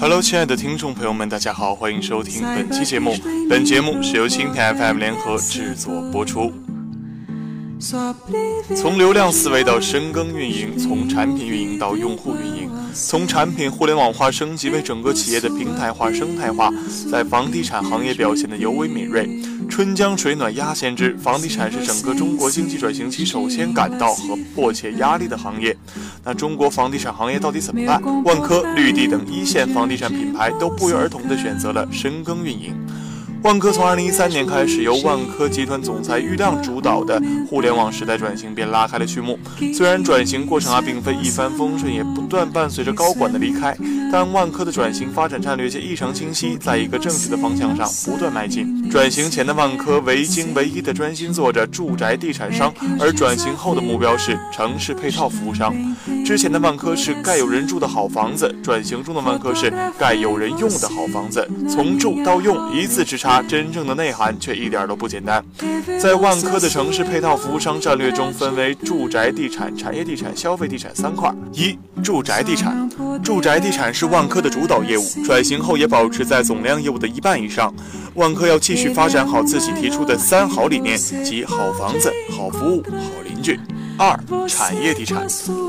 Hello，亲爱的听众朋友们，大家好，欢迎收听本期节目。本节目是由蜻蜓 FM 联合制作播出。从流量思维到深耕运营，从产品运营到用户运营，从产品互联网化升级为整个企业的平台化、生态化，在房地产行业表现得尤为敏锐。春江水暖鸭先知，房地产是整个中国经济转型期首先感到和迫切压力的行业。那中国房地产行业到底怎么办？万科、绿地等一线房地产品牌都不约而同地选择了深耕运营。万科从二零一三年开始，由万科集团总裁郁亮主导的互联网时代转型便拉开了序幕。虽然转型过程啊并非一帆风顺，也不断伴随着高管的离开，但万科的转型发展战略却异常清晰，在一个正确的方向上不断迈进。转型前的万科唯京唯一的专心做着住宅地产商，而转型后的目标是城市配套服务商。之前的万科是盖有人住的好房子，转型中的万科是盖有人用的好房子。从住到用，一字之差。真正的内涵却一点都不简单。在万科的城市配套服务商战略中，分为住宅地产、产业地产、消费地产三块。一、住宅地产，住宅地产是万科的主导业务，转型后也保持在总量业务的一半以上。万科要继续发展好自己提出的三好理念，即好房子、好服务、好邻居。二、产业地产，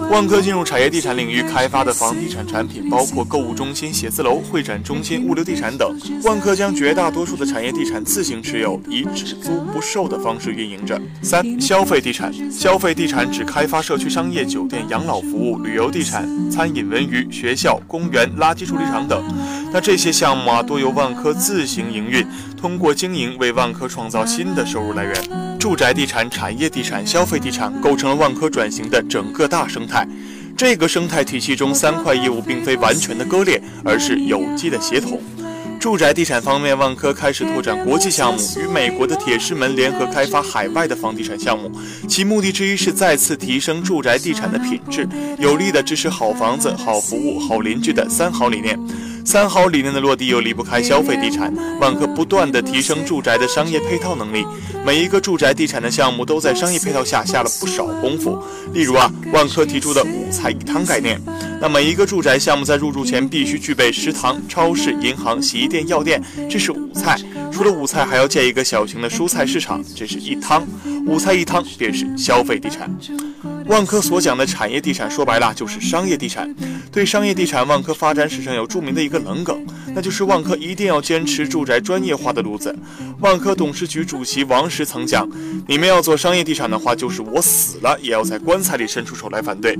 万科进入产业地产领域开发的房地产产品包括购物中心、写字楼、会展中心、物流地产等。万科将绝大多数的产业地产自行持有，以只租不售的方式运营着。三、消费地产，消费地产指开发社区商业、酒店、养老服务、旅游地产、餐饮、文娱、学校、公园、垃圾处理厂等。那这些项目啊，多由万科自行营运，通过经营为万科创造新的收入来源。住宅地产、产业地产、消费地产构成了万科转型的整个大生态。这个生态体系中，三块业务并非完全的割裂，而是有机的协同。住宅地产方面，万科开始拓展国际项目，与美国的铁狮门联合开发海外的房地产项目。其目的之一是再次提升住宅地产的品质，有力的支持好房子、好服务、好邻居的三好理念。三好理念的落地又离不开消费地产。万科不断的提升住宅的商业配套能力，每一个住宅地产的项目都在商业配套下下了不少功夫。例如啊，万科提出的五菜一汤概念，那每一个住宅项目在入住前必须具备食堂、超市、银行、洗衣店、药店，这是五菜。除了五菜，还要建一个小型的蔬菜市场，这是一汤。五菜一汤便是消费地产。万科所讲的产业地产，说白了就是商业地产。对商业地产，万科发展史上有著名的一个冷梗，那就是万科一定要坚持住宅专业化的路子。万科董事局主席王石曾讲：“你们要做商业地产的话，就是我死了也要在棺材里伸出手来反对。”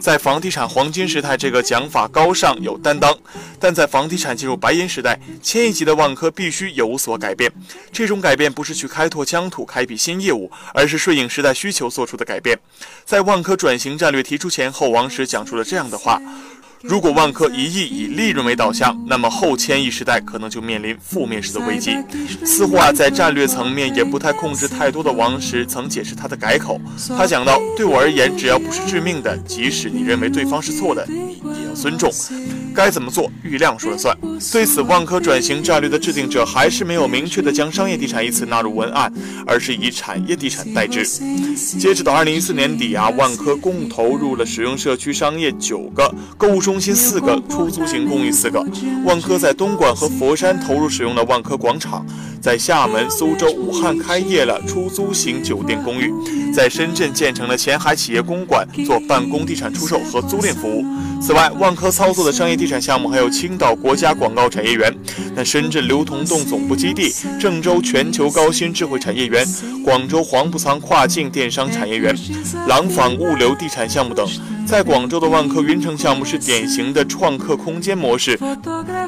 在房地产黄金时代，这个讲法高尚有担当；但在房地产进入白银时代，千亿级的万科必须有所改变。这种改变不是去开拓疆土、开辟新业务，而是顺应时代需求做出的改变。在万科转型战略提出前后，王石讲出了这样的话：如果万科一意以利润为导向，那么后千亿时代可能就面临负面式的危机。似乎啊，在战略层面也不太控制太多的王石曾解释他的改口，他讲到：对我而言，只要不是致命的，即使你认为对方是错的，你也要尊重。该怎么做，郁亮说了算。对此，万科转型战略的制定者还是没有明确的将商业地产一词纳入文案，而是以产业地产代之。截止到二零一四年底啊，万科共投入了使用社区商业九个、购物中心四个、出租型公寓四个。万科在东莞和佛山投入使用了万科广场，在厦门、苏州、武汉开业了出租型酒店公寓，在深圳建成了前海企业公馆，做办公地产出售和租赁服务。此外，万科操作的商业地产项目还有青岛国家广告产业园、那深圳流通洞总部基地、郑州全球高新智慧产业园、广州黄埔仓跨境电商产业园、廊坊物流地产项目等。在广州的万科云城项目是典型的创客空间模式，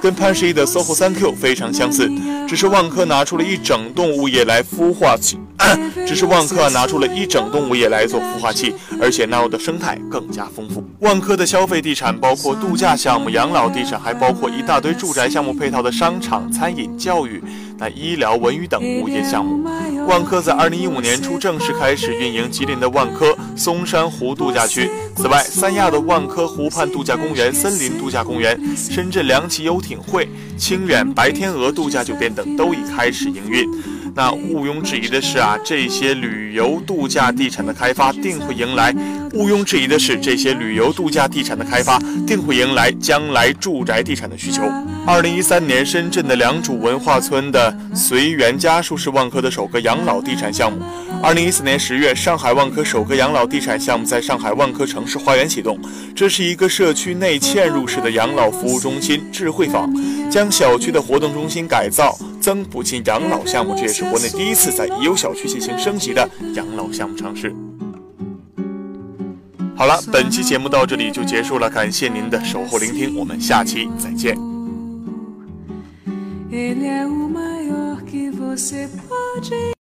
跟潘石屹的 SOHO 三 Q 非常相似，只是万科拿出了一整栋物业来孵化，只是万科拿出了一整栋物业来做孵化器，而且 Now 的生态更加丰富。万科的消费地产包括度假项目、养老地产，还包括一大堆住宅项目配套的商场、餐饮、教育。那医疗、文娱等物业项目，万科在二零一五年初正式开始运营吉林的万科松山湖度假区。此外，三亚的万科湖畔度假公园、森林度假公园、深圳梁启游艇会、清远白天鹅度假酒店等都已开始营运。那毋庸置疑的是啊，这些旅游度假地产的开发定会迎来毋庸置疑的是，这些旅游度假地产的开发定会迎来将来住宅地产的需求。二零一三年，深圳的良渚文化村的随园家数是万科的首个养老地产项目。二零一四年十月，上海万科首个养老地产项目在上海万科城市花园启动。这是一个社区内嵌入式的养老服务中心智慧坊，将小区的活动中心改造增补进养老项目，这也是国内第一次在已有小区进行升级的养老项目尝试。好了，本期节目到这里就结束了，感谢您的守候聆听，我们下期再见。